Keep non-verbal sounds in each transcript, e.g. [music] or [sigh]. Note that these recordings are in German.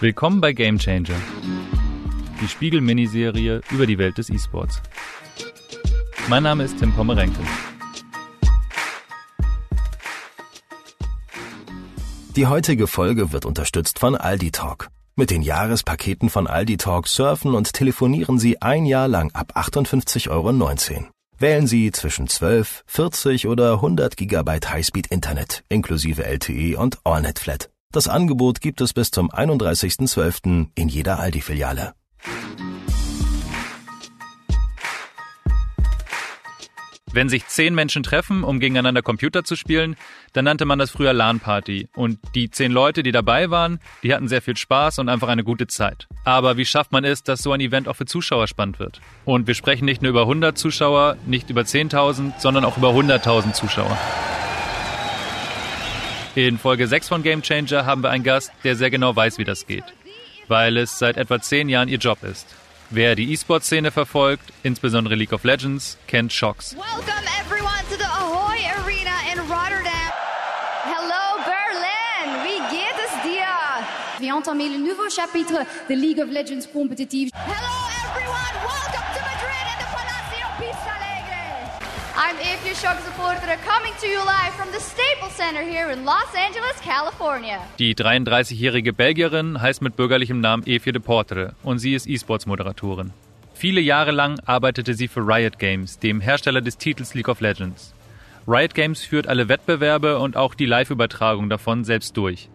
Willkommen bei Game Changer, die Spiegel-Miniserie über die Welt des E-Sports. Mein Name ist Tim Pommerenke. Die heutige Folge wird unterstützt von Aldi Talk. Mit den Jahrespaketen von Aldi Talk surfen und telefonieren Sie ein Jahr lang ab 58,19 Euro. Wählen Sie zwischen 12, 40 oder 100 Gigabyte Highspeed Internet inklusive LTE und AllNet Flat. Das Angebot gibt es bis zum 31.12. in jeder Aldi-Filiale. Wenn sich zehn Menschen treffen, um gegeneinander Computer zu spielen, dann nannte man das früher LAN-Party. Und die zehn Leute, die dabei waren, die hatten sehr viel Spaß und einfach eine gute Zeit. Aber wie schafft man es, dass so ein Event auch für Zuschauer spannend wird? Und wir sprechen nicht nur über 100 Zuschauer, nicht über 10.000, sondern auch über 100.000 Zuschauer. In Folge 6 von Game Changer haben wir einen Gast, der sehr genau weiß, wie das geht. Weil es seit etwa zehn Jahren ihr Job ist. Wer die E-Sport-Szene verfolgt, insbesondere League of Legends, kennt Shocks. Welcome everyone to the Ahoy Arena in Rotterdam. Hello Berlin, wie geht es dir? vient entamer le nouveau chapitre de League of Legends compétitive. Hello everyone, welcome I'm Ifya Shock supporter coming to you live from the Staples Center here in Los Angeles, California. Die 33-jährige Belgierin heißt mit bürgerlichem Namen Evie de Portre und sie ist E-Sports-Moderatorin. Viele Jahre lang arbeitete sie für Riot Games, dem Hersteller des Titels League of Legends. Riot Games führt alle Wettbewerbe und auch die Live-Übertragung davon selbst durch.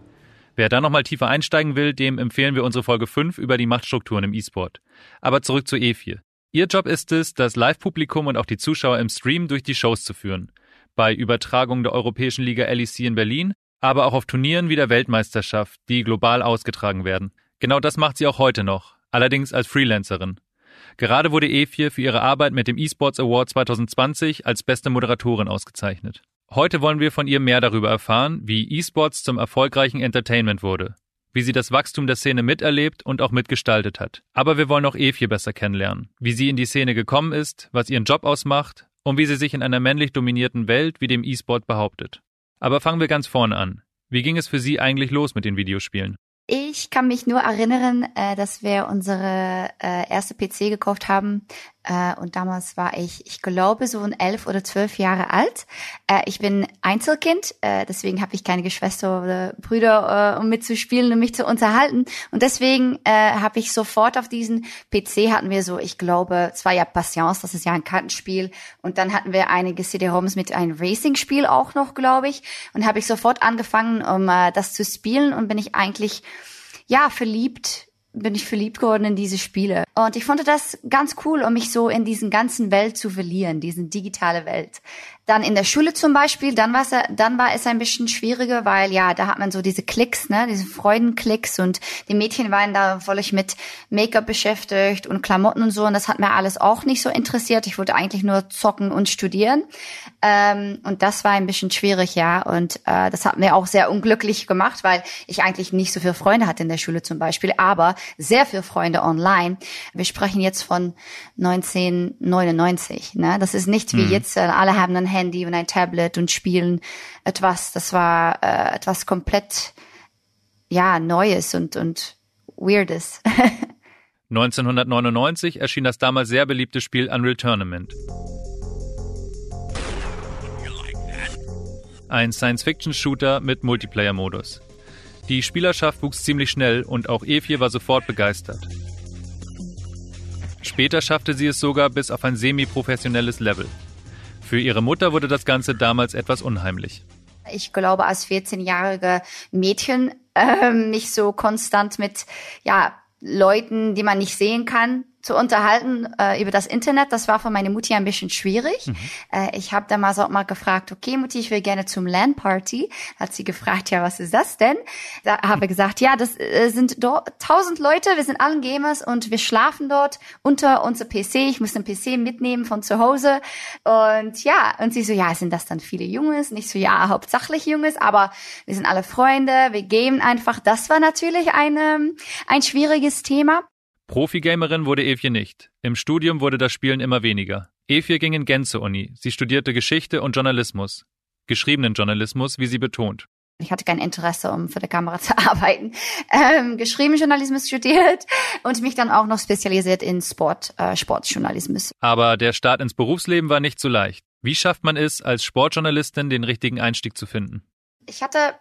Wer da nochmal tiefer einsteigen will, dem empfehlen wir unsere Folge 5 über die Machtstrukturen im E-Sport. Aber zurück zu E4. Ihr Job ist es, das Live-Publikum und auch die Zuschauer im Stream durch die Shows zu führen. Bei Übertragungen der Europäischen Liga LEC in Berlin, aber auch auf Turnieren wie der Weltmeisterschaft, die global ausgetragen werden. Genau das macht sie auch heute noch, allerdings als Freelancerin. Gerade wurde E4 für ihre Arbeit mit dem eSports Award 2020 als beste Moderatorin ausgezeichnet. Heute wollen wir von ihr mehr darüber erfahren, wie eSports zum erfolgreichen Entertainment wurde, wie sie das Wachstum der Szene miterlebt und auch mitgestaltet hat. Aber wir wollen auch Evie besser kennenlernen, wie sie in die Szene gekommen ist, was ihren Job ausmacht und wie sie sich in einer männlich dominierten Welt wie dem E-Sport behauptet. Aber fangen wir ganz vorne an. Wie ging es für Sie eigentlich los mit den Videospielen? Ich kann mich nur erinnern, äh, dass wir unsere äh, erste PC gekauft haben. Äh, und damals war ich, ich glaube, so ein elf oder zwölf Jahre alt. Äh, ich bin Einzelkind, äh, deswegen habe ich keine Geschwister oder Brüder, um mitzuspielen und mich zu unterhalten. Und deswegen habe ich sofort auf diesen PC hatten wir so, ich glaube, es war ja Patience, das ist ja ein Kartenspiel. Und dann hatten wir einige CD-ROMs mit einem Racing-Spiel auch noch, glaube ich. Und habe ich sofort angefangen, um das zu spielen und bin ich eigentlich ja, verliebt, bin ich verliebt geworden in diese Spiele. Und ich fand das ganz cool, um mich so in diesen ganzen Welt zu verlieren, diesen digitale Welt. Dann in der Schule zum Beispiel, dann war es, dann war es ein bisschen schwieriger, weil ja, da hat man so diese Klicks, ne, diese Freudenklicks und die Mädchen waren da völlig mit Make-up beschäftigt und Klamotten und so und das hat mir alles auch nicht so interessiert. Ich wollte eigentlich nur zocken und studieren ähm, und das war ein bisschen schwierig, ja und äh, das hat mir auch sehr unglücklich gemacht, weil ich eigentlich nicht so viele Freunde hatte in der Schule zum Beispiel, aber sehr viele Freunde online. Wir sprechen jetzt von 1999, ne? Das ist nicht wie Mhm. jetzt, äh, alle haben ein Handy und ein Tablet und spielen etwas. Das war äh, etwas komplett ja Neues und und Weirdes. [laughs] 1999 erschien das damals sehr beliebte Spiel Unreal Tournament. Ein Science-Fiction-Shooter mit Multiplayer-Modus. Die Spielerschaft wuchs ziemlich schnell und auch Evie war sofort begeistert. Später schaffte sie es sogar bis auf ein semi-professionelles Level. Für ihre Mutter wurde das Ganze damals etwas unheimlich. ich glaube, als 14-jährige Mädchen ähm, mich so konstant mit ja Leuten, die man nicht sehen kann, zu unterhalten äh, über das Internet. Das war für meine Mutti ein bisschen schwierig. Äh, ich habe damals auch mal gefragt, okay, Mutti, ich will gerne zum LAN-Party. Hat sie gefragt, ja, was ist das denn? Da habe ich gesagt, ja, das äh, sind dort tausend Leute, wir sind alle Gamers und wir schlafen dort unter unser PC. Ich muss den PC mitnehmen von zu Hause. Und ja, und sie so, ja, sind das dann viele Junges? Nicht so, ja, hauptsächlich Junges, aber wir sind alle Freunde, wir gamen einfach. Das war natürlich ein, ähm, ein schwieriges Thema. Profi-Gamerin wurde Evie nicht. Im Studium wurde das Spielen immer weniger. Evie ging in Gänze-Uni. Sie studierte Geschichte und Journalismus. Geschriebenen Journalismus, wie sie betont. Ich hatte kein Interesse, um für die Kamera [laughs] zu arbeiten. Ähm, geschrieben Journalismus studiert und mich dann auch noch spezialisiert in Sport, äh, Sportjournalismus. Aber der Start ins Berufsleben war nicht so leicht. Wie schafft man es, als Sportjournalistin den richtigen Einstieg zu finden? Ich hatte,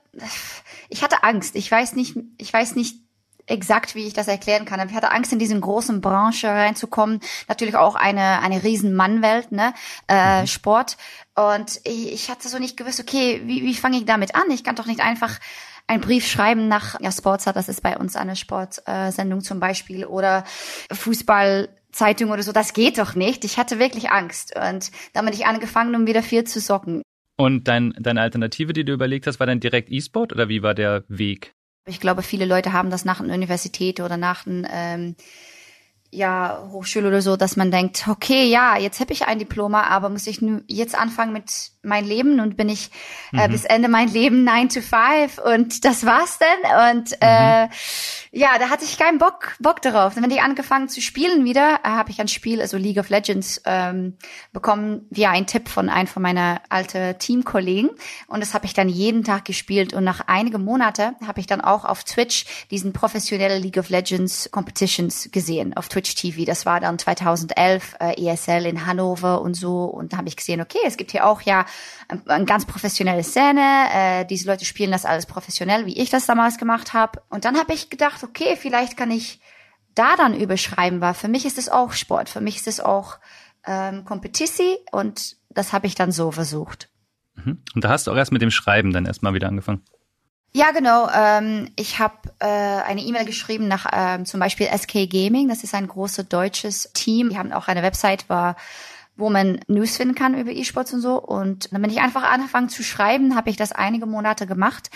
ich hatte Angst. Ich weiß nicht, ich weiß nicht exakt, wie ich das erklären kann. Ich hatte Angst, in diese großen Branche reinzukommen. Natürlich auch eine, eine riesen Mannwelt, ne? Äh, mhm. Sport. Und ich, ich hatte so nicht gewusst, okay, wie, wie fange ich damit an? Ich kann doch nicht einfach einen Brief schreiben nach ja, Sportsat, das ist bei uns eine Sportsendung äh, zum Beispiel, oder Fußballzeitung oder so. Das geht doch nicht. Ich hatte wirklich Angst. Und damit ich angefangen, um wieder viel zu socken. Und dein, deine Alternative, die du überlegt hast, war dann direkt E-Sport oder wie war der Weg? Ich glaube, viele Leute haben das nach einer Universität oder nach einem ähm, ja, Hochschule oder so, dass man denkt, okay, ja, jetzt habe ich ein Diploma, aber muss ich jetzt anfangen mit mein Leben und bin ich äh, mhm. bis Ende mein Leben 9 to 5 und das war's denn und mhm. äh, ja, da hatte ich keinen Bock Bock darauf. Und wenn ich angefangen zu spielen wieder, äh, habe ich ein Spiel, also League of Legends ähm, bekommen via einen Tipp von einem von meiner alten Teamkollegen und das habe ich dann jeden Tag gespielt und nach einigen Monaten habe ich dann auch auf Twitch diesen professionellen League of Legends Competitions gesehen auf Twitch Twitch TV. Das war dann 2011 äh, ESL in Hannover und so. Und da habe ich gesehen, okay, es gibt hier auch ja eine ein ganz professionelle Szene. Äh, diese Leute spielen das alles professionell, wie ich das damals gemacht habe. Und dann habe ich gedacht, okay, vielleicht kann ich da dann überschreiben, weil für mich ist es auch Sport. Für mich ist es auch ähm, Competition und das habe ich dann so versucht. Mhm. Und da hast du auch erst mit dem Schreiben dann erstmal wieder angefangen. Ja, genau. Ähm, ich habe äh, eine E-Mail geschrieben nach ähm, zum Beispiel SK Gaming. Das ist ein großes deutsches Team. Die haben auch eine Website, war, wo man News finden kann über E-Sports und so. Und dann bin ich einfach angefangen zu schreiben, habe ich das einige Monate gemacht,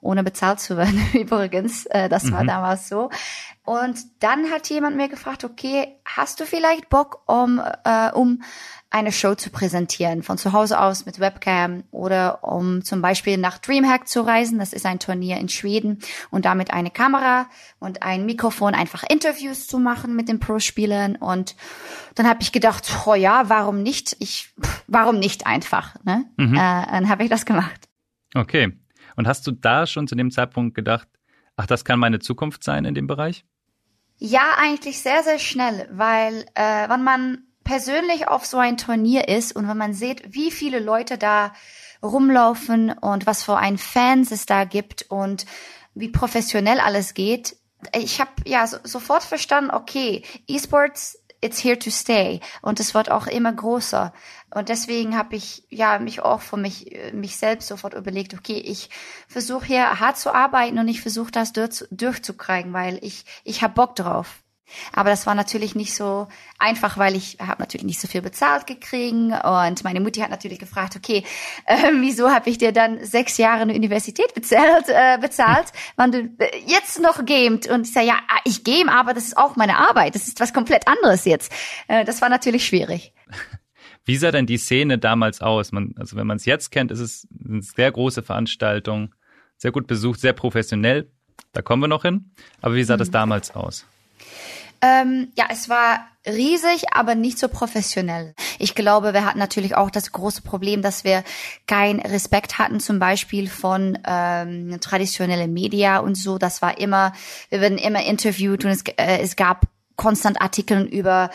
ohne bezahlt zu werden [laughs] übrigens. Äh, das war mhm. damals so. Und dann hat jemand mir gefragt, okay, hast du vielleicht Bock, um, äh, um eine Show zu präsentieren, von zu Hause aus mit Webcam oder um zum Beispiel nach Dreamhack zu reisen. Das ist ein Turnier in Schweden und damit eine Kamera und ein Mikrofon einfach Interviews zu machen mit den Pro-Spielern. Und dann habe ich gedacht, oh ja, warum nicht? Ich, warum nicht einfach? Ne? Mhm. Äh, dann habe ich das gemacht. Okay. Und hast du da schon zu dem Zeitpunkt gedacht, ach, das kann meine Zukunft sein in dem Bereich? Ja, eigentlich sehr, sehr schnell, weil äh, wenn man persönlich auf so ein Turnier ist und wenn man sieht, wie viele Leute da rumlaufen und was für ein Fans es da gibt und wie professionell alles geht, ich habe ja so, sofort verstanden, okay, E-Sports it's here to stay und es wird auch immer größer und deswegen habe ich ja mich auch für mich mich selbst sofort überlegt, okay, ich versuche hier hart zu arbeiten und ich versuche das durch, durchzukriegen, weil ich ich habe Bock drauf. Aber das war natürlich nicht so einfach, weil ich habe natürlich nicht so viel bezahlt gekriegt und meine Mutti hat natürlich gefragt, okay, [laughs] äh, wieso habe ich dir dann sechs Jahre eine Universität bezahlt, äh, bezahlt, wann du äh, jetzt noch gamet? Und ich sage, ja, ah, ich game, aber das ist auch meine Arbeit, das ist was komplett anderes jetzt. Äh, das war natürlich schwierig. [laughs] Wie sah denn die Szene damals aus? Man, also wenn man es jetzt kennt, ist es eine sehr große Veranstaltung, sehr gut besucht, sehr professionell. Da kommen wir noch hin. Aber wie sah mhm. das damals aus? Ähm, ja, es war riesig, aber nicht so professionell. Ich glaube, wir hatten natürlich auch das große Problem, dass wir keinen Respekt hatten, zum Beispiel von ähm, traditionelle Media und so. Das war immer, wir werden immer interviewt und es, äh, es gab konstant Artikel über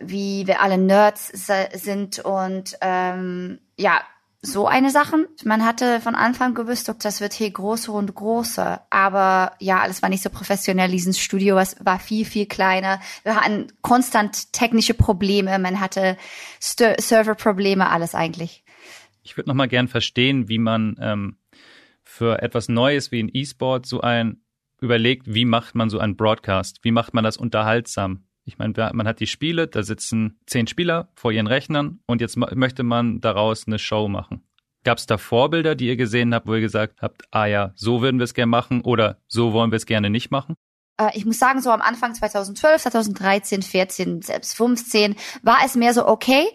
wie wir alle Nerds sind und ähm, ja, so eine Sachen. Man hatte von Anfang gewusst, das wird hier größer und größer. Aber ja, alles war nicht so professionell. Dieses Studio war viel, viel kleiner. Wir hatten konstant technische Probleme. Man hatte Serverprobleme, alles eigentlich. Ich würde noch mal gern verstehen, wie man ähm, für etwas Neues wie ein E-Sport so ein überlegt, wie macht man so einen Broadcast? Wie macht man das unterhaltsam? Ich meine, man hat die Spiele, da sitzen zehn Spieler vor ihren Rechnern und jetzt möchte man daraus eine Show machen. Gab es da Vorbilder, die ihr gesehen habt, wo ihr gesagt habt, ah ja, so würden wir es gerne machen oder so wollen wir es gerne nicht machen? Äh, ich muss sagen, so am Anfang 2012, 2013, 14, selbst 15 war es mehr so, okay,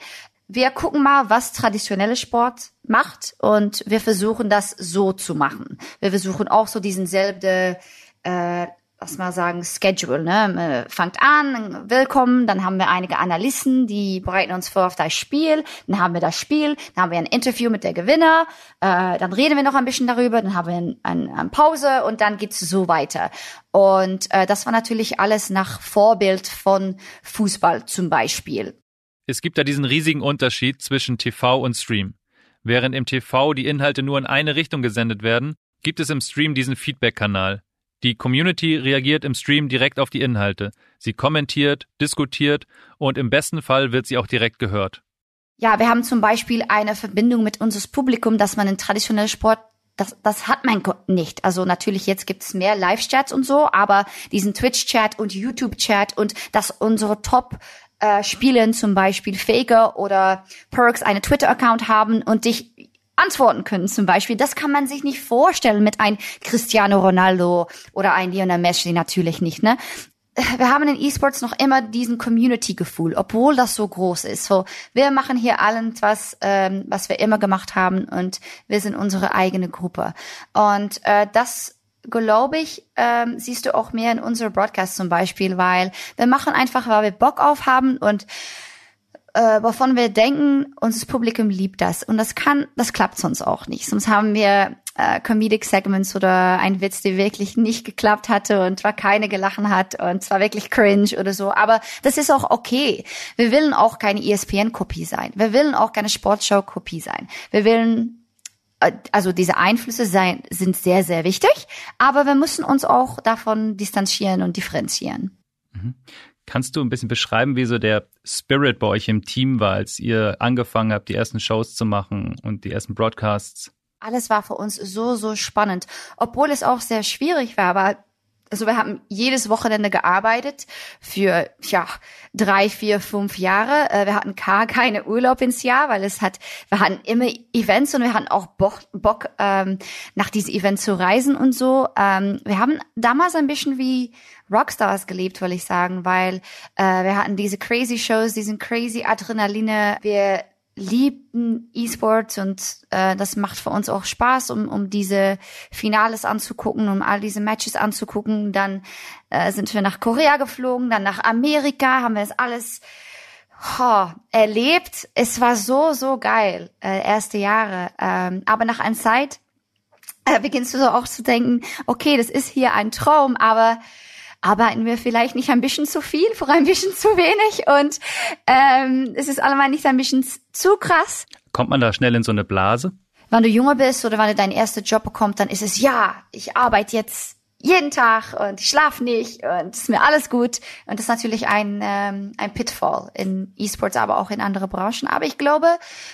wir gucken mal, was traditionelle Sport macht und wir versuchen das so zu machen. Wir versuchen auch so diesen selben äh, lass mal sagen, Schedule, ne? Fangt an, willkommen, dann haben wir einige Analysten, die bereiten uns vor auf das Spiel, dann haben wir das Spiel, dann haben wir ein Interview mit der Gewinner, äh, dann reden wir noch ein bisschen darüber, dann haben wir eine ein, ein Pause und dann geht's so weiter. Und äh, das war natürlich alles nach Vorbild von Fußball zum Beispiel. Es gibt da diesen riesigen Unterschied zwischen TV und Stream. Während im TV die Inhalte nur in eine Richtung gesendet werden, gibt es im Stream diesen Feedback-Kanal. Die Community reagiert im Stream direkt auf die Inhalte. Sie kommentiert, diskutiert und im besten Fall wird sie auch direkt gehört. Ja, wir haben zum Beispiel eine Verbindung mit unserem Publikum, dass man in traditionellen Sport das, das hat man nicht. Also natürlich jetzt gibt's mehr Live-Chats und so, aber diesen Twitch-Chat und YouTube-Chat und dass unsere Top äh, Spielen zum Beispiel Faker oder Perks eine Twitter-Account haben und dich antworten können zum Beispiel. Das kann man sich nicht vorstellen mit ein Cristiano Ronaldo oder ein Lionel Messi natürlich nicht, ne? Wir haben in E-Sports noch immer diesen Community-Gefühl, obwohl das so groß ist. So, wir machen hier allen was, ähm, was wir immer gemacht haben und wir sind unsere eigene Gruppe. Und äh, das glaube ich, ähm, siehst du auch mehr in unserer Broadcast zum Beispiel, weil wir machen einfach, weil wir Bock auf haben und äh, wovon wir denken, unser Publikum liebt das. Und das kann, das klappt sonst auch nicht. Sonst haben wir äh, Comedic Segments oder ein Witz, der wirklich nicht geklappt hatte und zwar keine gelachen hat und zwar wirklich cringe oder so. Aber das ist auch okay. Wir wollen auch keine ESPN-Kopie sein. Wir wollen auch keine Sportshow-Kopie sein. Wir wollen äh, also diese Einflüsse sein, sind sehr, sehr wichtig, aber wir müssen uns auch davon distanzieren und differenzieren. Kannst du ein bisschen beschreiben, wie so der Spirit bei euch im Team war, als ihr angefangen habt, die ersten Shows zu machen und die ersten Broadcasts? Alles war für uns so, so spannend, obwohl es auch sehr schwierig war, aber also wir haben jedes Wochenende gearbeitet für ja drei, vier, fünf Jahre. Äh, wir hatten gar keine Urlaub ins Jahr, weil es hat, wir hatten immer Events und wir hatten auch Bock, Bock ähm, nach diesen Events zu reisen und so. Ähm, wir haben damals ein bisschen wie Rockstars gelebt, will ich sagen, weil äh, wir hatten diese crazy Shows, diesen crazy Adrenaline. Wir liebten E-Sports und äh, das macht für uns auch Spaß, um, um diese Finales anzugucken, um all diese Matches anzugucken. Dann äh, sind wir nach Korea geflogen, dann nach Amerika, haben wir das alles oh, erlebt. Es war so, so geil, äh, erste Jahre. Ähm, aber nach einer Zeit äh, beginnst du so auch zu denken, okay, das ist hier ein Traum, aber arbeiten wir vielleicht nicht ein bisschen zu viel, vor ein bisschen zu wenig und ähm, es ist allemal nicht ein bisschen zu krass. Kommt man da schnell in so eine Blase? Wenn du jünger bist oder wenn du deinen ersten Job bekommst, dann ist es ja, ich arbeite jetzt jeden Tag und ich schlafe nicht und es ist mir alles gut. Und das ist natürlich ein, ähm, ein Pitfall in E-Sports, aber auch in andere Branchen. Aber ich glaube,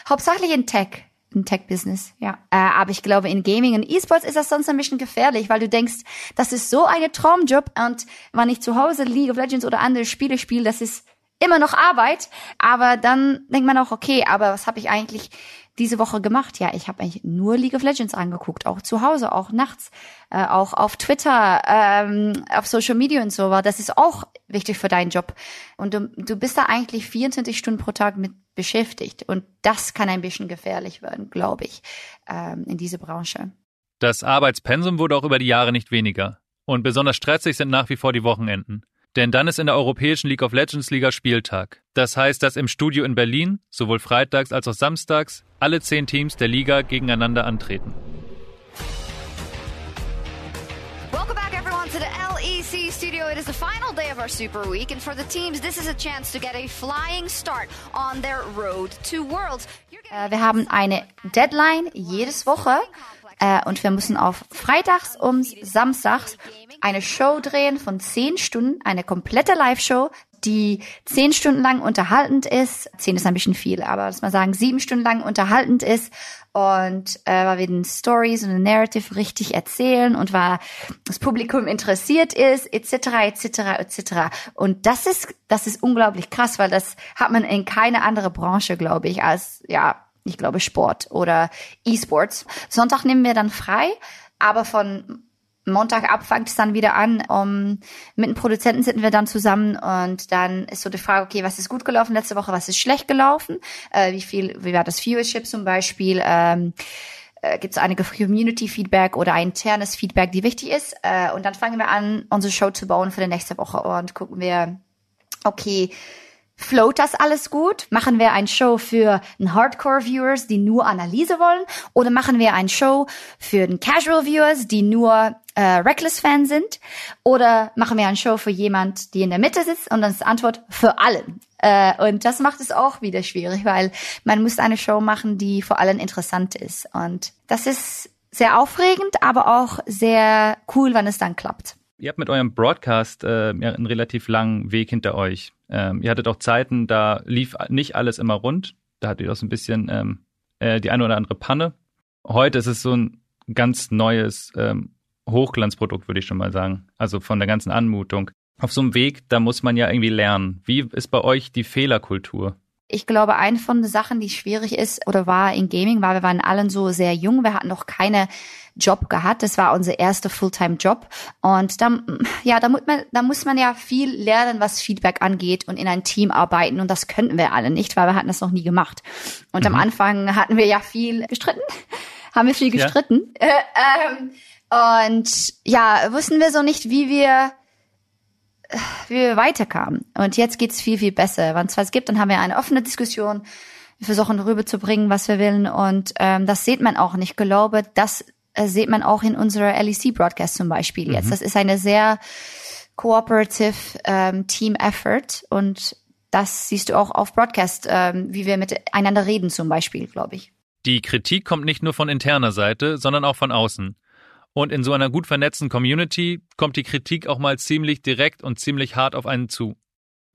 hauptsächlich in Tech im Tech-Business, ja. Äh, aber ich glaube, in Gaming und E-Sports ist das sonst ein bisschen gefährlich, weil du denkst, das ist so eine Traumjob und wenn ich zu Hause League of Legends oder andere Spiele spiele, das ist immer noch Arbeit. Aber dann denkt man auch, okay, aber was habe ich eigentlich diese Woche gemacht? Ja, ich habe eigentlich nur League of Legends angeguckt, auch zu Hause, auch nachts, äh, auch auf Twitter, ähm, auf Social Media und so. Das ist auch wichtig für deinen Job. Und du, du bist da eigentlich 24 Stunden pro Tag mit beschäftigt. Und das kann ein bisschen gefährlich werden, glaube ich, ähm, in diese Branche. Das Arbeitspensum wurde auch über die Jahre nicht weniger. Und besonders stressig sind nach wie vor die Wochenenden. Denn dann ist in der europäischen League of Legends Liga Spieltag. Das heißt, dass im Studio in Berlin, sowohl freitags als auch samstags, alle zehn Teams der Liga gegeneinander antreten. Welcome back, everyone, to the LEC studio. It is the final day of our Super Week, and for the teams, this is a chance to get a flying start on their road to Worlds. Äh, wir haben eine Deadline jedes Woche äh, und wir müssen auf Freitags und Samstags eine Show drehen von zehn Stunden, eine komplette Live-Show, die zehn Stunden lang unterhaltend ist. Zehn ist ein bisschen viel, aber lass mal sagen, sieben Stunden lang unterhaltend ist und äh, weil wir den Stories und den Narrative richtig erzählen und weil das Publikum interessiert ist, etc., etc., etc. Und das ist, das ist unglaublich krass, weil das hat man in keine andere Branche, glaube ich, als, ja, ich glaube Sport oder E-Sports. Sonntag nehmen wir dann frei, aber von Montag ab fängt es dann wieder an. Um, mit dem Produzenten sitzen wir dann zusammen und dann ist so die Frage, okay, was ist gut gelaufen letzte Woche, was ist schlecht gelaufen, äh, wie viel, wie war das Viewership zum Beispiel, ähm, äh, gibt es einige Community-Feedback oder ein internes Feedback, die wichtig ist. Äh, und dann fangen wir an, unsere Show zu bauen für die nächste Woche und gucken wir, okay, Float das alles gut? Machen wir ein Show für einen Hardcore-Viewers, die nur Analyse wollen? Oder machen wir ein Show für den Casual-Viewers, die nur äh, Reckless-Fan sind? Oder machen wir ein Show für jemand, die in der Mitte sitzt? Und dann ist die Antwort für allen. Äh, und das macht es auch wieder schwierig, weil man muss eine Show machen, die vor allen interessant ist. Und das ist sehr aufregend, aber auch sehr cool, wenn es dann klappt. Ihr habt mit eurem Broadcast äh, einen relativ langen Weg hinter euch. Ähm, ihr hattet auch Zeiten, da lief nicht alles immer rund. Da hattet ihr auch so ein bisschen ähm, äh, die eine oder andere Panne. Heute ist es so ein ganz neues ähm, Hochglanzprodukt, würde ich schon mal sagen. Also von der ganzen Anmutung. Auf so einem Weg, da muss man ja irgendwie lernen. Wie ist bei euch die Fehlerkultur? Ich glaube, eine von den Sachen, die schwierig ist oder war in Gaming, war, wir waren allen so sehr jung. Wir hatten noch keine Job gehabt. Das war unser erster Fulltime-Job. Und dann, ja, da muss man, da muss man ja viel lernen, was Feedback angeht und in ein Team arbeiten. Und das könnten wir alle nicht, weil wir hatten das noch nie gemacht. Und mhm. am Anfang hatten wir ja viel gestritten. [laughs] Haben wir viel gestritten. Ja. Äh, ähm, und ja, wussten wir so nicht, wie wir wie wir weiterkamen. Und jetzt geht's viel, viel besser. Wenn es was gibt, dann haben wir eine offene Diskussion. Wir versuchen rüberzubringen, was wir wollen. Und ähm, das sieht man auch. Und ich glaube, das äh, sieht man auch in unserer LEC-Broadcast zum Beispiel jetzt. Mhm. Das ist eine sehr cooperative ähm, Team-Effort. Und das siehst du auch auf Broadcast, ähm, wie wir miteinander reden zum Beispiel, glaube ich. Die Kritik kommt nicht nur von interner Seite, sondern auch von außen. Und in so einer gut vernetzten Community kommt die Kritik auch mal ziemlich direkt und ziemlich hart auf einen zu.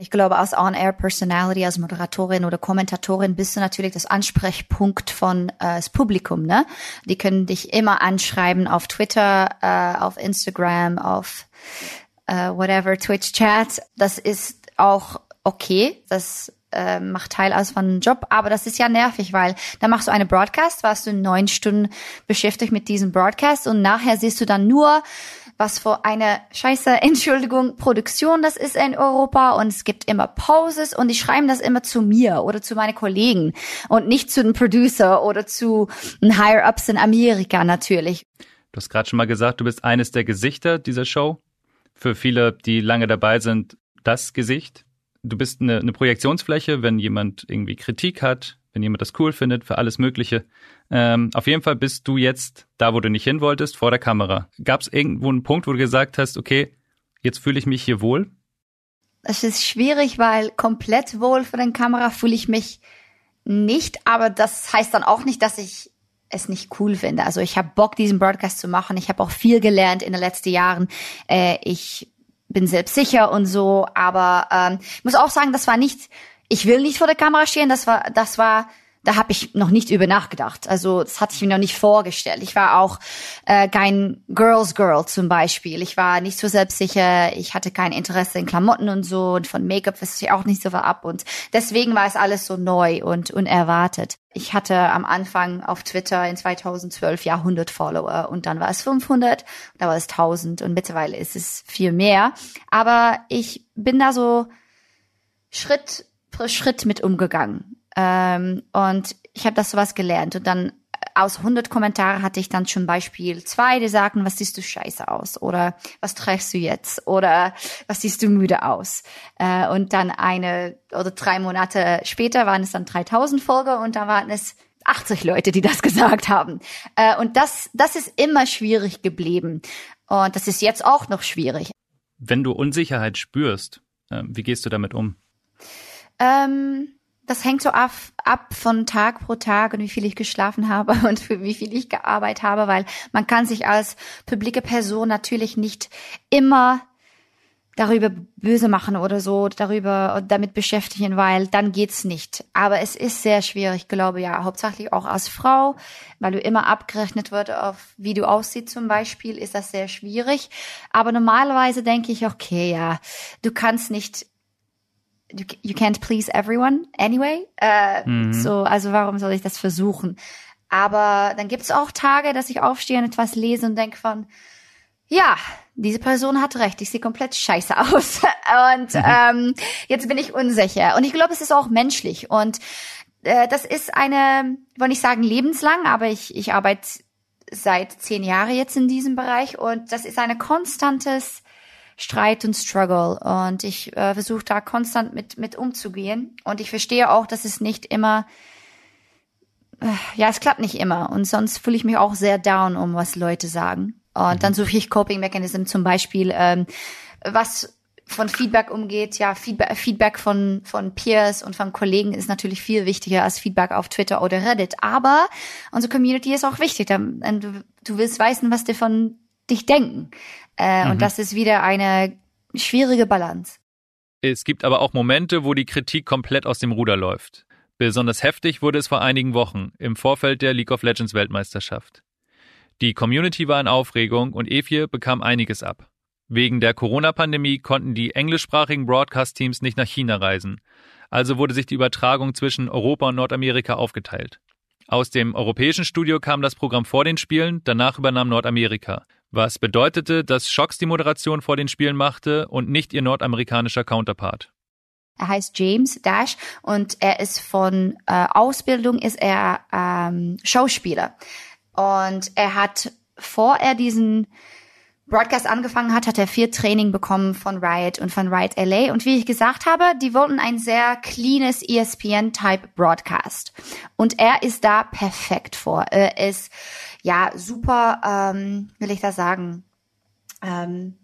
Ich glaube, als On-Air-Personality, als Moderatorin oder Kommentatorin bist du natürlich das Ansprechpunkt von äh, das Publikum. Ne? Die können dich immer anschreiben auf Twitter, äh, auf Instagram, auf äh, whatever, Twitch-Chat. Das ist auch okay. Das äh, macht Teil aus von einem Job, aber das ist ja nervig, weil da machst du eine Broadcast, warst du neun Stunden beschäftigt mit diesem Broadcast und nachher siehst du dann nur, was für eine scheiße, [laughs] Entschuldigung, Produktion das ist in Europa und es gibt immer Pauses und die schreiben das immer zu mir oder zu meinen Kollegen und nicht zu den Producer oder zu Higher-Ups in Amerika natürlich. Du hast gerade schon mal gesagt, du bist eines der Gesichter dieser Show. Für viele, die lange dabei sind, das Gesicht du bist eine, eine Projektionsfläche, wenn jemand irgendwie Kritik hat, wenn jemand das cool findet, für alles Mögliche. Ähm, auf jeden Fall bist du jetzt da, wo du nicht hin wolltest, vor der Kamera. Gab es irgendwo einen Punkt, wo du gesagt hast, okay, jetzt fühle ich mich hier wohl? Es ist schwierig, weil komplett wohl vor der Kamera fühle ich mich nicht, aber das heißt dann auch nicht, dass ich es nicht cool finde. Also ich habe Bock, diesen Broadcast zu machen. Ich habe auch viel gelernt in den letzten Jahren. Äh, ich bin selbstsicher und so, aber ähm, muss auch sagen, das war nicht, ich will nicht vor der Kamera stehen, das war, das war, da habe ich noch nicht über nachgedacht. Also das hatte ich mir noch nicht vorgestellt. Ich war auch äh, kein Girls Girl zum Beispiel. Ich war nicht so selbstsicher. Ich hatte kein Interesse in Klamotten und so und von Make-up wusste ich auch nicht so ab und deswegen war es alles so neu und unerwartet. Ich hatte am Anfang auf Twitter in 2012 ja 100 Follower und dann war es 500, dann war es 1000 und mittlerweile ist es viel mehr. Aber ich bin da so Schritt für Schritt mit umgegangen. Ähm, und ich habe das sowas gelernt und dann aus 100 Kommentare hatte ich dann zum Beispiel zwei, die sagten, was siehst du scheiße aus oder was trägst du jetzt oder was siehst du müde aus. Äh, und dann eine oder drei Monate später waren es dann 3000 Folge und da waren es 80 Leute, die das [laughs] gesagt haben. Äh, und das, das ist immer schwierig geblieben. Und das ist jetzt auch noch schwierig. Wenn du Unsicherheit spürst, äh, wie gehst du damit um? Ähm, das hängt so ab, ab von Tag pro Tag und wie viel ich geschlafen habe [laughs] und für wie viel ich gearbeitet habe, weil man kann sich als publike Person natürlich nicht immer darüber böse machen oder so, darüber damit beschäftigen, weil dann geht's nicht. Aber es ist sehr schwierig, glaube ja, hauptsächlich auch als Frau, weil du immer abgerechnet wird auf wie du aussiehst zum Beispiel, ist das sehr schwierig. Aber normalerweise denke ich, okay, ja, du kannst nicht you, you can't please everyone anyway. Äh, mhm. So, also warum soll ich das versuchen? Aber dann gibt es auch Tage, dass ich aufstehe und etwas lese und denke von, ja, diese Person hat recht, ich sehe komplett scheiße [laughs] aus. Und mhm. ähm, jetzt bin ich unsicher. Und ich glaube, es ist auch menschlich. Und äh, das ist eine, wollte ich sagen lebenslang, aber ich, ich arbeite seit zehn Jahren jetzt in diesem Bereich und das ist eine konstantes Streit und Struggle und ich äh, versuche da konstant mit mit umzugehen und ich verstehe auch, dass es nicht immer äh, ja, es klappt nicht immer und sonst fühle ich mich auch sehr down, um was Leute sagen. Und dann suche ich Coping Mechanism zum Beispiel, ähm, was von Feedback umgeht, ja, Feedback, Feedback von, von Peers und von Kollegen ist natürlich viel wichtiger als Feedback auf Twitter oder Reddit. Aber unsere Community ist auch wichtig. Du, du willst wissen, was die von dich denken. Äh, mhm. Und das ist wieder eine schwierige Balance. Es gibt aber auch Momente, wo die Kritik komplett aus dem Ruder läuft. Besonders heftig wurde es vor einigen Wochen im Vorfeld der League of Legends Weltmeisterschaft. Die Community war in Aufregung und Evie bekam einiges ab. Wegen der Corona-Pandemie konnten die englischsprachigen Broadcast-Teams nicht nach China reisen. Also wurde sich die Übertragung zwischen Europa und Nordamerika aufgeteilt. Aus dem europäischen Studio kam das Programm vor den Spielen, danach übernahm Nordamerika. Was bedeutete, dass Shocks die Moderation vor den Spielen machte und nicht ihr nordamerikanischer Counterpart. Er heißt James Dash und er ist von äh, Ausbildung ist er ähm, Schauspieler und er hat vor er diesen Broadcast angefangen hat, hat er viel Training bekommen von Riot und von Riot LA. Und wie ich gesagt habe, die wollten ein sehr cleanes ESPN-Type Broadcast. Und er ist da perfekt vor. Er ist, ja, super, ähm, will ich das sagen, ähm,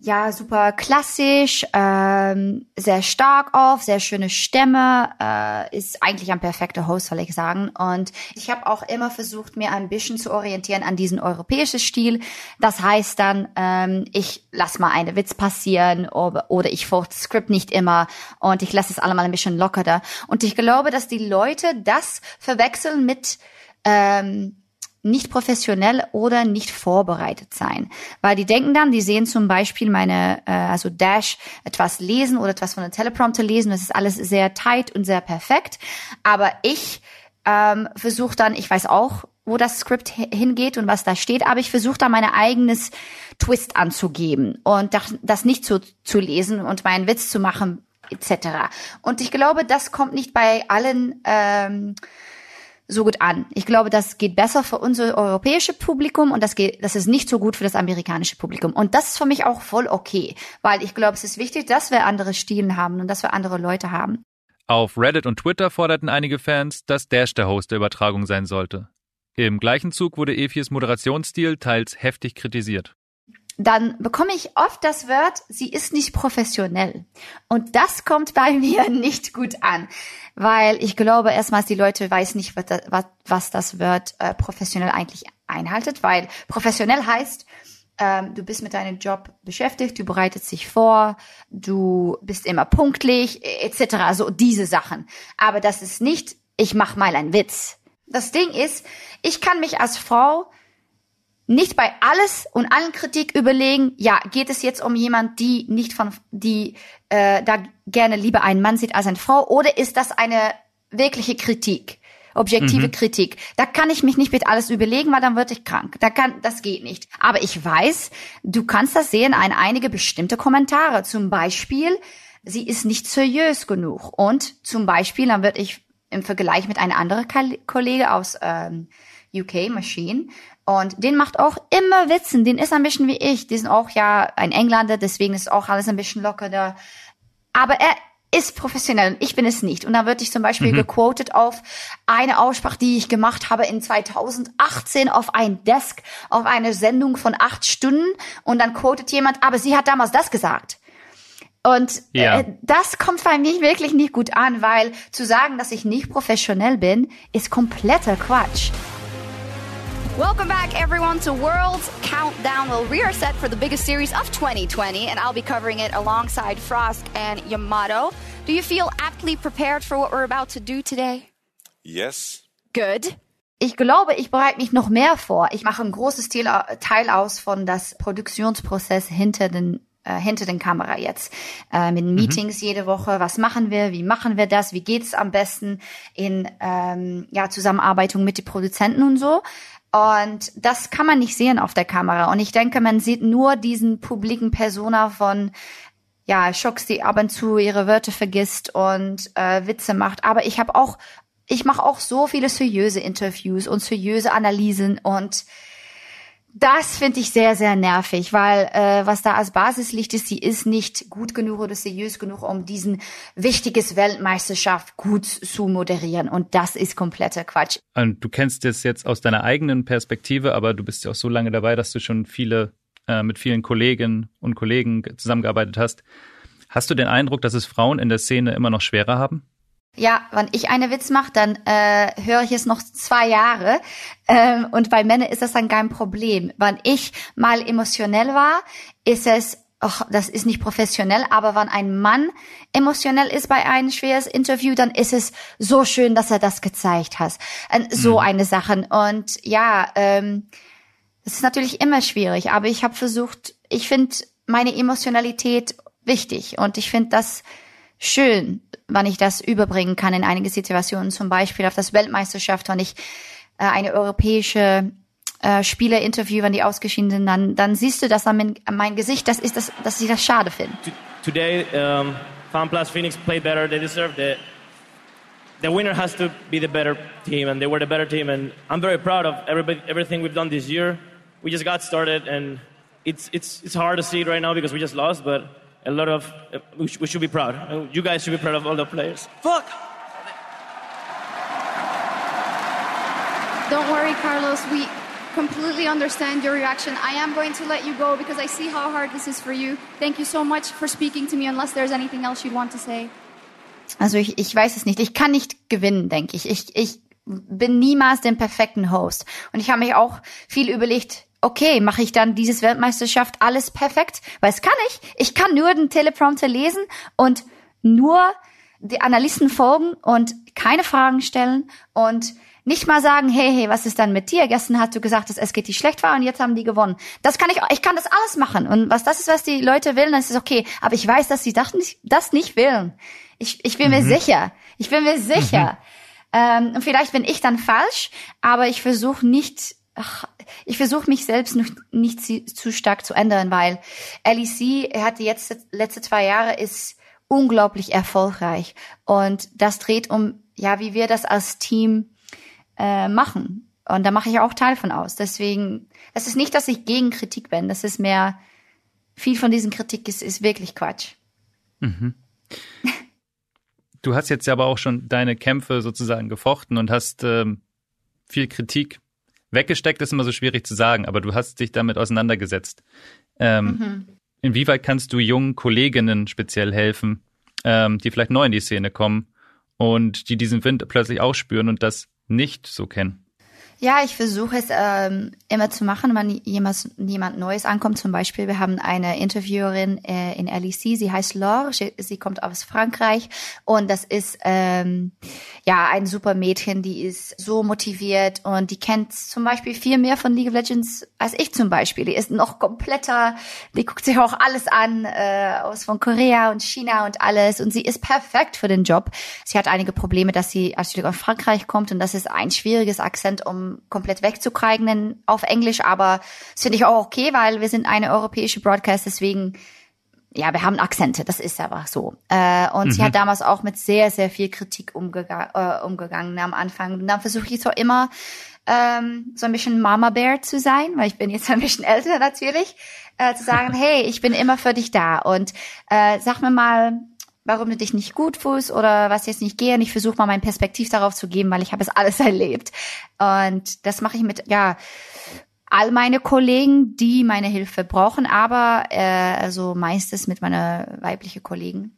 ja, super klassisch, ähm, sehr stark auf, sehr schöne Stimme, äh, ist eigentlich ein perfekter Host, soll ich sagen. Und ich habe auch immer versucht, mir ein bisschen zu orientieren an diesen europäischen Stil. Das heißt dann, ähm, ich lass mal einen Witz passieren oder, oder ich folge das Skript nicht immer und ich lasse es allemal ein bisschen lockerer. Und ich glaube, dass die Leute das verwechseln mit ähm, nicht professionell oder nicht vorbereitet sein. Weil die denken dann, die sehen zum Beispiel meine, äh, also Dash, etwas lesen oder etwas von der Teleprompter lesen. Das ist alles sehr tight und sehr perfekt. Aber ich ähm, versuche dann, ich weiß auch, wo das Skript hingeht und was da steht, aber ich versuche da meine eigenes Twist anzugeben und das nicht zu, zu lesen und meinen Witz zu machen etc. Und ich glaube, das kommt nicht bei allen ähm, so gut an. Ich glaube, das geht besser für unser europäische Publikum und das geht, das ist nicht so gut für das amerikanische Publikum. Und das ist für mich auch voll okay, weil ich glaube, es ist wichtig, dass wir andere Stilen haben und dass wir andere Leute haben. Auf Reddit und Twitter forderten einige Fans, dass Dash der Host der Übertragung sein sollte. Im gleichen Zug wurde Efies Moderationsstil teils heftig kritisiert dann bekomme ich oft das Wort, sie ist nicht professionell. Und das kommt bei [laughs] mir nicht gut an, weil ich glaube, erstmals die Leute weiß nicht, was, das, was das Wort äh, professionell eigentlich einhaltet, weil professionell heißt, ähm, du bist mit deinem Job beschäftigt, du bereitest dich vor, du bist immer pünktlich, etc. Also diese Sachen. Aber das ist nicht, ich mach mal einen Witz. Das Ding ist, ich kann mich als Frau nicht bei alles und allen Kritik überlegen, ja, geht es jetzt um jemand, die nicht von, die äh, da gerne lieber einen Mann sieht als eine Frau, oder ist das eine wirkliche Kritik? objektive mhm. Kritik. Da kann ich mich nicht mit alles überlegen, weil dann wird ich krank. Da kann, das geht nicht. Aber ich weiß, du kannst das sehen an einige bestimmte Kommentare. Zum Beispiel, sie ist nicht seriös genug. Und zum Beispiel, dann wird ich im Vergleich mit einem anderen Kollege aus ähm, UK Machine und den macht auch immer Witzen. Den ist ein bisschen wie ich. Die sind auch ja ein Engländer, deswegen ist auch alles ein bisschen lockerer. Aber er ist professionell und ich bin es nicht. Und da wird ich zum Beispiel mhm. gequotet auf eine Aussprache, die ich gemacht habe in 2018 auf ein Desk, auf eine Sendung von acht Stunden. Und dann quotet jemand, aber sie hat damals das gesagt. Und ja. äh, das kommt bei mir wirklich nicht gut an, weil zu sagen, dass ich nicht professionell bin, ist kompletter Quatsch. Welcome back, everyone, to World's Countdown. Well, we are set for the biggest series of 2020, and I'll be covering it alongside Frost and Yamato. Do you feel aptly prepared for what we're about to do today? Yes. Good. Ich glaube, ich bereite mich noch mehr vor. Ich mache ein großes Teil aus von das Produktionsprozess hinter den äh, hinter den Kamera jetzt äh, mit mhm. Meetings mhm. jede Woche. Was machen wir? Wie machen wir das? Wie geht es am besten in ähm, ja Zusammenarbeitung mit den Produzenten und so? Und das kann man nicht sehen auf der Kamera. Und ich denke, man sieht nur diesen publiken Persona von ja, Schocks, die ab und zu ihre Wörter vergisst und äh, Witze macht. Aber ich habe auch, ich mache auch so viele seriöse Interviews und seriöse Analysen und das finde ich sehr, sehr nervig, weil äh, was da als Basis liegt, ist, sie ist nicht gut genug oder seriös genug, um diesen wichtiges Weltmeisterschaft gut zu moderieren. Und das ist kompletter Quatsch. Und du kennst das jetzt aus deiner eigenen Perspektive, aber du bist ja auch so lange dabei, dass du schon viele äh, mit vielen Kolleginnen und Kollegen zusammengearbeitet hast. Hast du den Eindruck, dass es Frauen in der Szene immer noch schwerer haben? Ja, wenn ich eine Witz mache, dann äh, höre ich es noch zwei Jahre. Ähm, und bei Männern ist das dann kein Problem. Wenn ich mal emotionell war, ist es, ach, das ist nicht professionell, aber wenn ein Mann emotionell ist bei einem schweres Interview, dann ist es so schön, dass er das gezeigt hat. Und so mhm. eine Sache. Und ja, ähm, das ist natürlich immer schwierig, aber ich habe versucht, ich finde meine Emotionalität wichtig und ich finde das schön, wann ich das überbringen kann in einige Situationen, zum Beispiel auf das Weltmeisterschaft, wenn ich äh, eine europäische äh, Spieler interview, wenn die ausgeschieden sind, dann, dann siehst du das an mein, an mein Gesicht, das ist das, dass ich das schade finde. Today, um, FunPlus Phoenix played better. They deserved it. The winner has to be the better team, and they were the better team. And I'm very proud of everybody, everything we've done this year. We just got started, and it's it's it's hard to see it right now because we just lost, but a lot of, uh, we, sh we, should be proud. Uh, you guys should be proud of all the players. Fuck! Don't worry, Carlos. We completely understand your reaction. I am going to let you go because I see how hard this is for you. Thank you so much for speaking to me, unless there's anything else you'd want to say. Also ich, ich weiß es nicht. Ich kann nicht gewinnen, denke ich. Ich, ich bin niemals den perfekten Host. Und ich habe mich auch viel überlegt, okay, mache ich dann dieses Weltmeisterschaft alles perfekt? Weil es kann ich. Ich kann nur den Teleprompter lesen und nur die Analysten folgen und keine Fragen stellen und nicht mal sagen, hey, hey, was ist dann mit dir? Gestern hast du gesagt, dass es geht schlecht war und jetzt haben die gewonnen. Das kann ich, ich kann das alles machen. Und was das ist, was die Leute wollen, das ist okay. Aber ich weiß, dass sie das nicht, das nicht wollen. Ich, ich bin mhm. mir sicher. Ich bin mir sicher. Mhm. Ähm, und vielleicht bin ich dann falsch, aber ich versuche nicht ach, ich versuche mich selbst nicht, nicht zu, stark zu ändern, weil LEC hat die jetzt letzte zwei Jahre ist unglaublich erfolgreich und das dreht um ja wie wir das als Team äh, machen und da mache ich auch Teil von aus. Deswegen, es ist nicht, dass ich gegen Kritik bin, das ist mehr viel von diesen Kritik ist, ist wirklich Quatsch. Mhm. Du hast jetzt aber auch schon deine Kämpfe sozusagen gefochten und hast ähm, viel Kritik Weggesteckt ist immer so schwierig zu sagen, aber du hast dich damit auseinandergesetzt. Ähm, mhm. Inwieweit kannst du jungen Kolleginnen speziell helfen, ähm, die vielleicht neu in die Szene kommen und die diesen Wind plötzlich auch spüren und das nicht so kennen? Ja, ich versuche es ähm, immer zu machen, wenn jemand, jemand Neues ankommt. Zum Beispiel, wir haben eine Interviewerin äh, in LEC, sie heißt Laure, sie, sie, kommt aus Frankreich und das ist ähm, ja ein super Mädchen, die ist so motiviert und die kennt zum Beispiel viel mehr von League of Legends als ich zum Beispiel. Die ist noch kompletter, die guckt sich auch alles an äh, aus von Korea und China und alles und sie ist perfekt für den Job. Sie hat einige Probleme, dass sie aus Frankreich kommt und das ist ein schwieriges Akzent, um komplett wegzukriegen auf Englisch, aber das finde ich auch okay, weil wir sind eine europäische Broadcast, deswegen ja, wir haben Akzente, das ist aber so. Äh, und mhm. sie hat damals auch mit sehr, sehr viel Kritik umgega äh, umgegangen am Anfang. Und dann versuche ich so immer ähm, so ein bisschen Mama Bear zu sein, weil ich bin jetzt [laughs] ein bisschen älter natürlich, äh, zu sagen, [laughs] hey, ich bin immer für dich da und äh, sag mir mal, warum du dich nicht gut fühlst oder was jetzt nicht geht. Und ich versuche mal mein Perspektiv darauf zu geben, weil ich habe es alles [laughs] erlebt. Und das mache ich mit, ja, all meine Kollegen, die meine Hilfe brauchen, aber äh, also meistens mit meiner weiblichen Kollegen.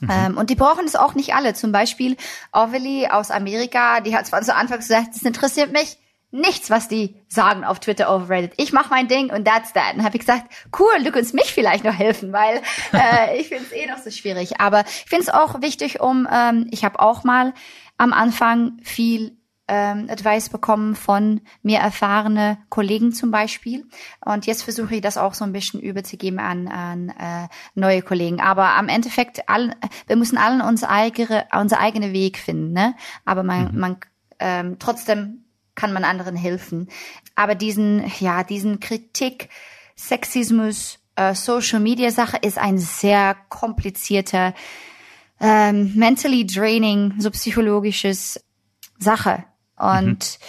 Mhm. Ähm, und die brauchen es auch nicht alle. Zum Beispiel Oveli aus Amerika, die hat zwar zu Anfang gesagt, das interessiert mich nichts, was die sagen auf Twitter, auf Reddit. Ich mache mein Ding und that's that. Und habe ich gesagt, cool, du kannst mich vielleicht noch helfen, weil [laughs] äh, ich finde es eh noch so schwierig. Aber ich finde es auch wichtig, um, ähm, ich habe auch mal am Anfang viel ähm, Advice bekommen von mir erfahrene Kollegen zum Beispiel. Und jetzt versuche ich das auch so ein bisschen überzugeben an, an äh, neue Kollegen. Aber am Endeffekt, all, wir müssen allen unser eigene, unser eigene Weg finden. Ne? Aber man, mhm. man ähm, trotzdem kann man anderen helfen. Aber diesen, ja, diesen Kritik, Sexismus äh, Social Media Sache ist ein sehr komplizierter, ähm, mentally draining, so psychologisches Sache. Und mhm.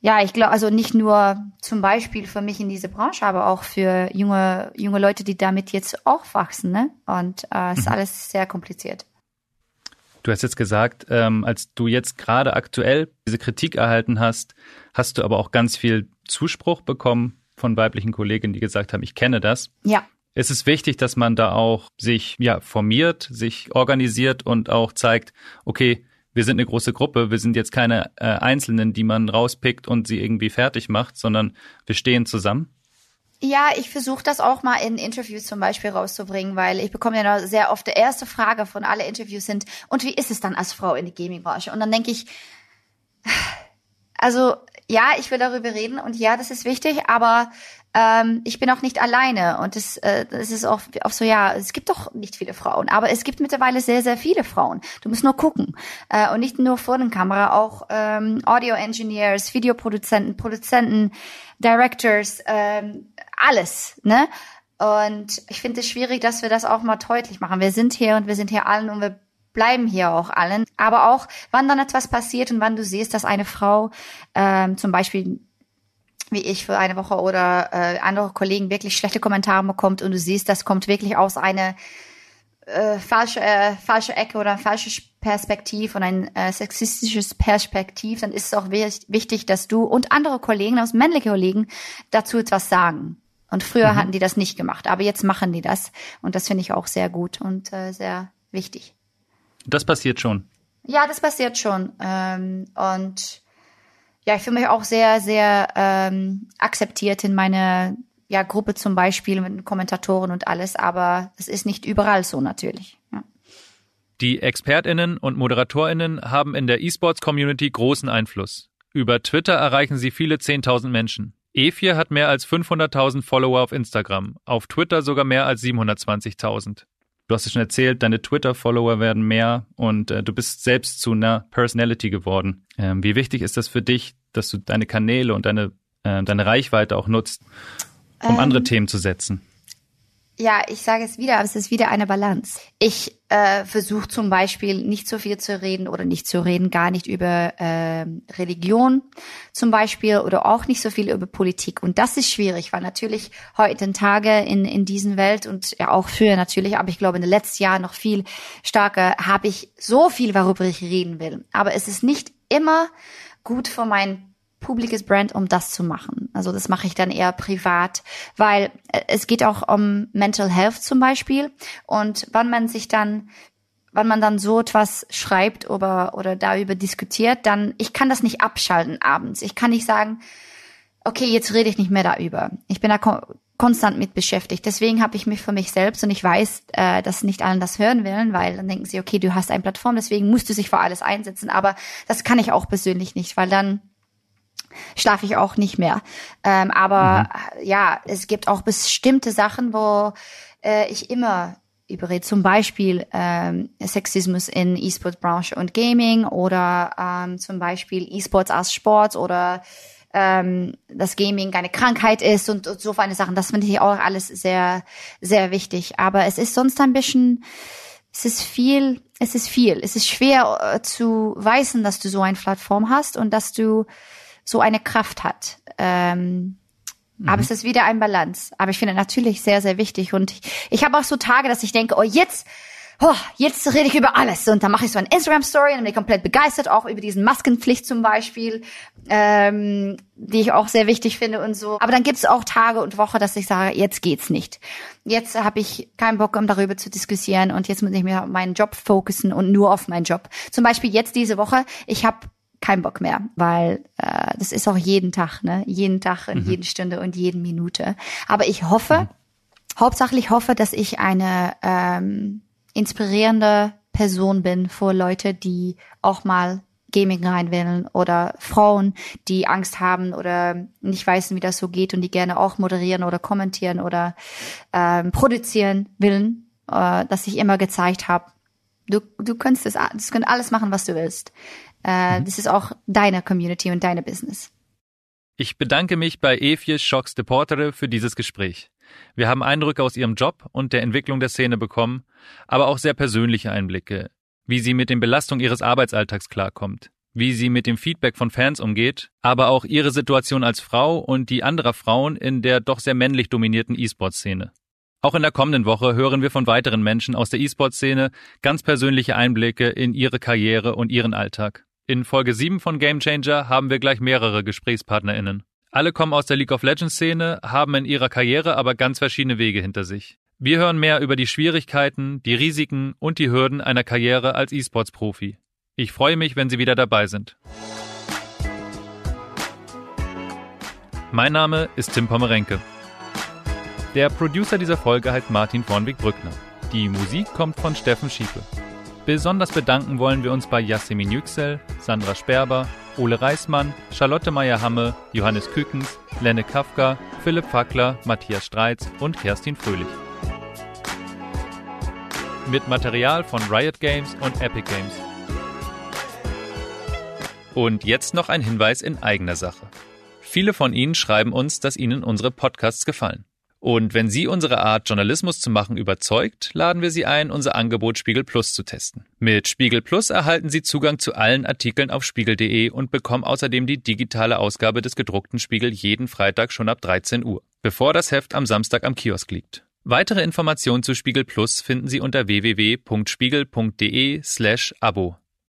ja, ich glaube, also nicht nur zum Beispiel für mich in diese Branche, aber auch für junge, junge Leute, die damit jetzt auch wachsen, ne? Und äh, ist mhm. alles sehr kompliziert. Du hast jetzt gesagt, ähm, als du jetzt gerade aktuell diese Kritik erhalten hast, hast du aber auch ganz viel Zuspruch bekommen von weiblichen Kolleginnen, die gesagt haben, ich kenne das. Ja. Es ist wichtig, dass man da auch sich ja formiert, sich organisiert und auch zeigt, okay, wir sind eine große Gruppe, wir sind jetzt keine äh, Einzelnen, die man rauspickt und sie irgendwie fertig macht, sondern wir stehen zusammen. Ja, ich versuche das auch mal in Interviews zum Beispiel rauszubringen, weil ich bekomme ja noch sehr oft die erste Frage von alle Interviews sind, und wie ist es dann als Frau in der Gaming-Branche? Und dann denke ich, also ja, ich will darüber reden und ja, das ist wichtig, aber ähm, ich bin auch nicht alleine und es, äh, es ist auch, auch so, ja, es gibt doch nicht viele Frauen, aber es gibt mittlerweile sehr, sehr viele Frauen. Du musst nur gucken äh, und nicht nur vor der Kamera, auch ähm, Audio-Engineers, Videoproduzenten, Produzenten, Directors, ähm, alles, ne? Und ich finde es schwierig, dass wir das auch mal deutlich machen. Wir sind hier und wir sind hier allen und wir bleiben hier auch allen. Aber auch, wann dann etwas passiert und wann du siehst, dass eine Frau ähm, zum Beispiel wie ich für eine Woche oder äh, andere Kollegen wirklich schlechte Kommentare bekommt und du siehst, das kommt wirklich aus einer äh, falsche, äh, falsche Ecke oder ein falsches Perspektiv und ein äh, sexistisches Perspektiv, dann ist es auch wichtig, dass du und andere Kollegen, aus männliche Kollegen, dazu etwas sagen. Und früher mhm. hatten die das nicht gemacht, aber jetzt machen die das. Und das finde ich auch sehr gut und äh, sehr wichtig. Das passiert schon. Ja, das passiert schon. Ähm, und ja, ich fühle mich auch sehr, sehr ähm, akzeptiert in meiner ja, Gruppe zum Beispiel mit Kommentatoren und alles, aber es ist nicht überall so natürlich. Ja. Die ExpertInnen und ModeratorInnen haben in der E-Sports-Community großen Einfluss. Über Twitter erreichen sie viele 10.000 Menschen. E4 hat mehr als 500.000 Follower auf Instagram, auf Twitter sogar mehr als 720.000. Du hast es schon erzählt, deine Twitter-Follower werden mehr und äh, du bist selbst zu einer Personality geworden. Ähm, wie wichtig ist das für dich, dass du deine Kanäle und deine, äh, deine Reichweite auch nutzt, um ähm, andere Themen zu setzen? Ja, ich sage es wieder, aber es ist wieder eine Balance. Ich äh, versuche zum Beispiel nicht so viel zu reden oder nicht zu reden, gar nicht über äh, Religion zum Beispiel oder auch nicht so viel über Politik. Und das ist schwierig, weil natürlich heute Tage in, in diesen Welt und ja auch früher natürlich, aber ich glaube in den letzten Jahren noch viel stärker, habe ich so viel, worüber ich reden will. Aber es ist nicht immer gut für mein publikes Brand, um das zu machen. Also das mache ich dann eher privat, weil äh, es geht auch um Mental Health zum Beispiel. Und wann man sich dann wann man dann so etwas schreibt oder, oder darüber diskutiert, dann, ich kann das nicht abschalten abends. Ich kann nicht sagen, okay, jetzt rede ich nicht mehr darüber. Ich bin da ko konstant mit beschäftigt. Deswegen habe ich mich für mich selbst und ich weiß, äh, dass nicht allen das hören wollen, weil dann denken sie, okay, du hast eine Plattform, deswegen musst du sich für alles einsetzen. Aber das kann ich auch persönlich nicht, weil dann schlafe ich auch nicht mehr. Ähm, aber mhm. ja, es gibt auch bestimmte Sachen, wo äh, ich immer überrede. Zum Beispiel ähm, Sexismus in E-Sports-Branche und Gaming oder ähm, zum Beispiel E-Sports als Sport oder ähm, dass Gaming eine Krankheit ist und, und so eine Sachen. Das finde ich auch alles sehr, sehr wichtig. Aber es ist sonst ein bisschen, es ist viel, es ist viel. Es ist schwer äh, zu weisen, dass du so eine Plattform hast und dass du so eine Kraft hat. Ähm, mhm. Aber es ist wieder ein Balance. Aber ich finde natürlich sehr, sehr wichtig. Und ich, ich habe auch so Tage, dass ich denke, oh, jetzt, oh, jetzt rede ich über alles. Und dann mache ich so eine Instagram-Story und bin ich komplett begeistert, auch über diesen Maskenpflicht zum Beispiel, ähm, die ich auch sehr wichtig finde und so. Aber dann gibt es auch Tage und Wochen, dass ich sage, jetzt geht's nicht. Jetzt habe ich keinen Bock, um darüber zu diskutieren und jetzt muss ich mir auf meinen Job fokussen und nur auf meinen Job. Zum Beispiel jetzt diese Woche, ich habe kein Bock mehr, weil äh, das ist auch jeden Tag, ne? Jeden Tag und mhm. jede Stunde und jede Minute. Aber ich hoffe, mhm. hauptsächlich hoffe, dass ich eine ähm, inspirierende Person bin für Leute, die auch mal Gaming reinwählen oder Frauen, die Angst haben oder nicht wissen, wie das so geht und die gerne auch moderieren oder kommentieren oder ähm, produzieren willen, äh, dass ich immer gezeigt habe, du, du kannst das, du kannst alles machen, was du willst. Äh, mhm. Das ist auch deine Community und deine Business. Ich bedanke mich bei Evje Schocks de Portere für dieses Gespräch. Wir haben Eindrücke aus ihrem Job und der Entwicklung der Szene bekommen, aber auch sehr persönliche Einblicke, wie sie mit den Belastungen ihres Arbeitsalltags klarkommt, wie sie mit dem Feedback von Fans umgeht, aber auch ihre Situation als Frau und die anderer Frauen in der doch sehr männlich dominierten E-Sport-Szene. Auch in der kommenden Woche hören wir von weiteren Menschen aus der E-Sport-Szene ganz persönliche Einblicke in ihre Karriere und ihren Alltag. In Folge 7 von Game Changer haben wir gleich mehrere GesprächspartnerInnen. Alle kommen aus der League of Legends Szene, haben in ihrer Karriere aber ganz verschiedene Wege hinter sich. Wir hören mehr über die Schwierigkeiten, die Risiken und die Hürden einer Karriere als E-Sports-Profi. Ich freue mich, wenn Sie wieder dabei sind. Mein Name ist Tim Pommerenke. Der Producer dieser Folge heißt Martin Vornweg-Brückner. Die Musik kommt von Steffen Schiepe. Besonders bedanken wollen wir uns bei Yasemin Yüksel, Sandra Sperber, Ole Reismann, Charlotte Meyer-Hamme, Johannes Kükens, Lenne Kafka, Philipp Fackler, Matthias Streitz und Kerstin Fröhlich. Mit Material von Riot Games und Epic Games. Und jetzt noch ein Hinweis in eigener Sache. Viele von Ihnen schreiben uns, dass Ihnen unsere Podcasts gefallen. Und wenn Sie unsere Art, Journalismus zu machen, überzeugt, laden wir Sie ein, unser Angebot Spiegel Plus zu testen. Mit Spiegel Plus erhalten Sie Zugang zu allen Artikeln auf spiegel.de und bekommen außerdem die digitale Ausgabe des gedruckten Spiegel jeden Freitag schon ab 13 Uhr, bevor das Heft am Samstag am Kiosk liegt. Weitere Informationen zu Spiegel Plus finden Sie unter www.spiegel.de slash Abo.